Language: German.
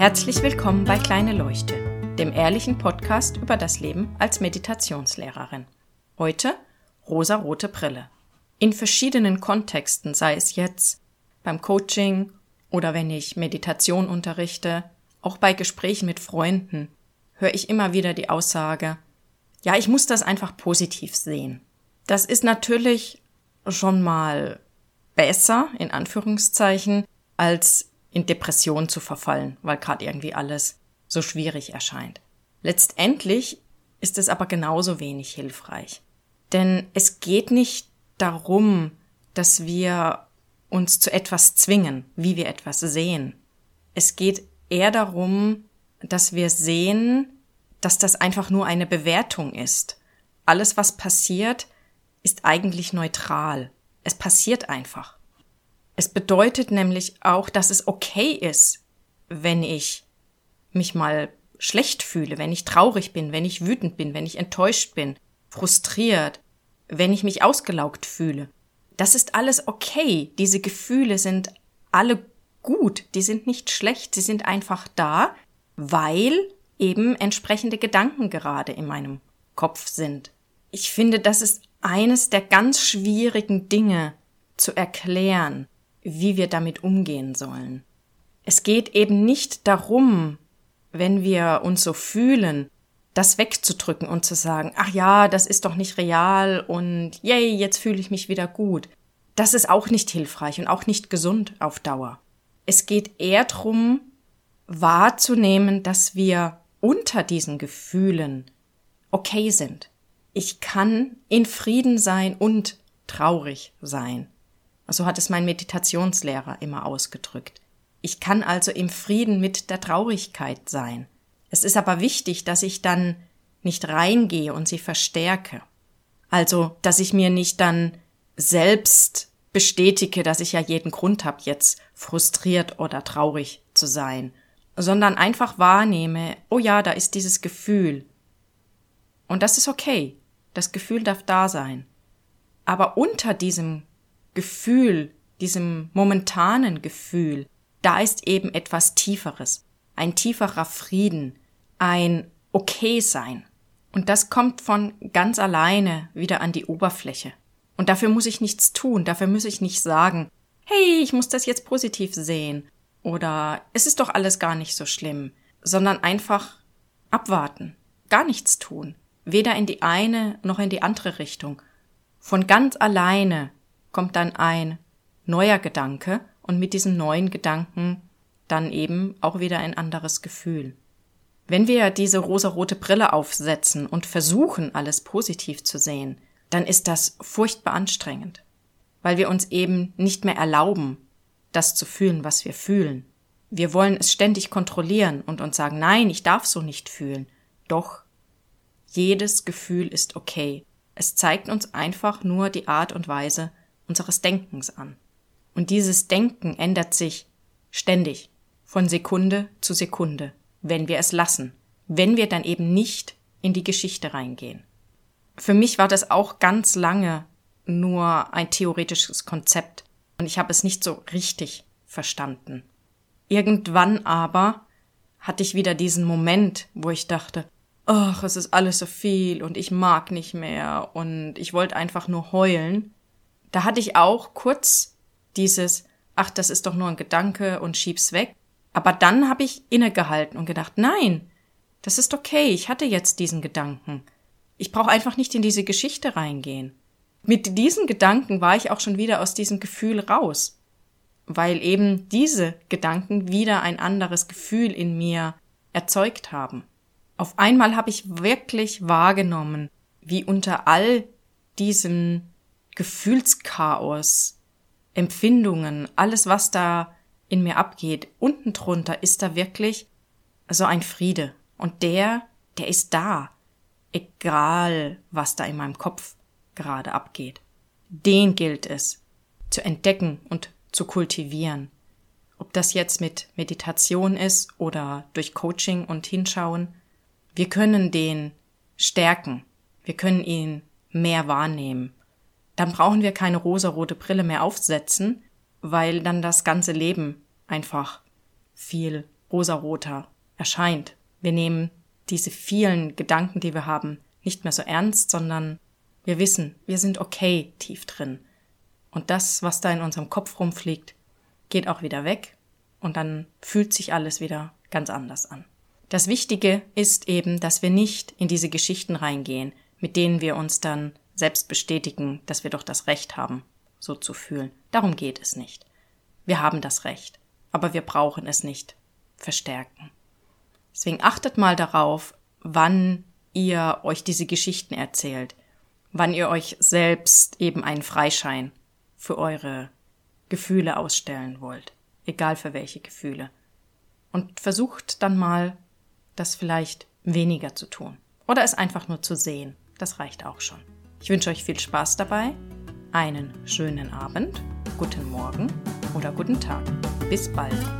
Herzlich willkommen bei Kleine Leuchte, dem ehrlichen Podcast über das Leben als Meditationslehrerin. Heute rosa-rote Brille. In verschiedenen Kontexten, sei es jetzt beim Coaching oder wenn ich Meditation unterrichte, auch bei Gesprächen mit Freunden, höre ich immer wieder die Aussage, ja, ich muss das einfach positiv sehen. Das ist natürlich schon mal besser, in Anführungszeichen, als in Depression zu verfallen, weil gerade irgendwie alles so schwierig erscheint. Letztendlich ist es aber genauso wenig hilfreich. Denn es geht nicht darum, dass wir uns zu etwas zwingen, wie wir etwas sehen. Es geht eher darum, dass wir sehen, dass das einfach nur eine Bewertung ist. Alles, was passiert, ist eigentlich neutral. Es passiert einfach. Es bedeutet nämlich auch, dass es okay ist, wenn ich mich mal schlecht fühle, wenn ich traurig bin, wenn ich wütend bin, wenn ich enttäuscht bin, frustriert, wenn ich mich ausgelaugt fühle. Das ist alles okay. Diese Gefühle sind alle gut, die sind nicht schlecht, sie sind einfach da, weil eben entsprechende Gedanken gerade in meinem Kopf sind. Ich finde, das ist eines der ganz schwierigen Dinge zu erklären, wie wir damit umgehen sollen. Es geht eben nicht darum, wenn wir uns so fühlen, das wegzudrücken und zu sagen, ach ja, das ist doch nicht real und yay, jetzt fühle ich mich wieder gut. Das ist auch nicht hilfreich und auch nicht gesund auf Dauer. Es geht eher darum, wahrzunehmen, dass wir unter diesen Gefühlen okay sind. Ich kann in Frieden sein und traurig sein. So hat es mein Meditationslehrer immer ausgedrückt. Ich kann also im Frieden mit der Traurigkeit sein. Es ist aber wichtig, dass ich dann nicht reingehe und sie verstärke. Also, dass ich mir nicht dann selbst bestätige, dass ich ja jeden Grund habe, jetzt frustriert oder traurig zu sein, sondern einfach wahrnehme, oh ja, da ist dieses Gefühl. Und das ist okay. Das Gefühl darf da sein. Aber unter diesem Gefühl, diesem momentanen Gefühl, da ist eben etwas Tieferes, ein tieferer Frieden, ein Okay sein. Und das kommt von ganz alleine wieder an die Oberfläche. Und dafür muss ich nichts tun, dafür muss ich nicht sagen, hey, ich muss das jetzt positiv sehen oder es ist doch alles gar nicht so schlimm, sondern einfach abwarten, gar nichts tun, weder in die eine noch in die andere Richtung. Von ganz alleine kommt dann ein neuer Gedanke und mit diesem neuen Gedanken dann eben auch wieder ein anderes Gefühl. Wenn wir diese rosarote Brille aufsetzen und versuchen, alles positiv zu sehen, dann ist das furchtbar anstrengend, weil wir uns eben nicht mehr erlauben, das zu fühlen, was wir fühlen. Wir wollen es ständig kontrollieren und uns sagen, nein, ich darf so nicht fühlen. Doch, jedes Gefühl ist okay. Es zeigt uns einfach nur die Art und Weise, unseres Denkens an. Und dieses Denken ändert sich ständig, von Sekunde zu Sekunde, wenn wir es lassen, wenn wir dann eben nicht in die Geschichte reingehen. Für mich war das auch ganz lange nur ein theoretisches Konzept und ich habe es nicht so richtig verstanden. Irgendwann aber hatte ich wieder diesen Moment, wo ich dachte, ach, es ist alles so viel und ich mag nicht mehr und ich wollte einfach nur heulen da hatte ich auch kurz dieses, ach, das ist doch nur ein Gedanke und schieb's weg. Aber dann habe ich innegehalten und gedacht, nein, das ist okay, ich hatte jetzt diesen Gedanken. Ich brauche einfach nicht in diese Geschichte reingehen. Mit diesen Gedanken war ich auch schon wieder aus diesem Gefühl raus, weil eben diese Gedanken wieder ein anderes Gefühl in mir erzeugt haben. Auf einmal habe ich wirklich wahrgenommen, wie unter all diesem Gefühlschaos, Empfindungen, alles, was da in mir abgeht, unten drunter ist da wirklich so ein Friede. Und der, der ist da. Egal, was da in meinem Kopf gerade abgeht. Den gilt es zu entdecken und zu kultivieren. Ob das jetzt mit Meditation ist oder durch Coaching und Hinschauen, wir können den stärken. Wir können ihn mehr wahrnehmen dann brauchen wir keine rosarote Brille mehr aufsetzen, weil dann das ganze Leben einfach viel rosaroter erscheint. Wir nehmen diese vielen Gedanken, die wir haben, nicht mehr so ernst, sondern wir wissen, wir sind okay tief drin. Und das, was da in unserem Kopf rumfliegt, geht auch wieder weg und dann fühlt sich alles wieder ganz anders an. Das Wichtige ist eben, dass wir nicht in diese Geschichten reingehen, mit denen wir uns dann selbst bestätigen, dass wir doch das Recht haben, so zu fühlen. Darum geht es nicht. Wir haben das Recht, aber wir brauchen es nicht verstärken. Deswegen achtet mal darauf, wann ihr euch diese Geschichten erzählt, wann ihr euch selbst eben einen Freischein für eure Gefühle ausstellen wollt, egal für welche Gefühle. Und versucht dann mal, das vielleicht weniger zu tun oder es einfach nur zu sehen. Das reicht auch schon. Ich wünsche euch viel Spaß dabei, einen schönen Abend, guten Morgen oder guten Tag. Bis bald.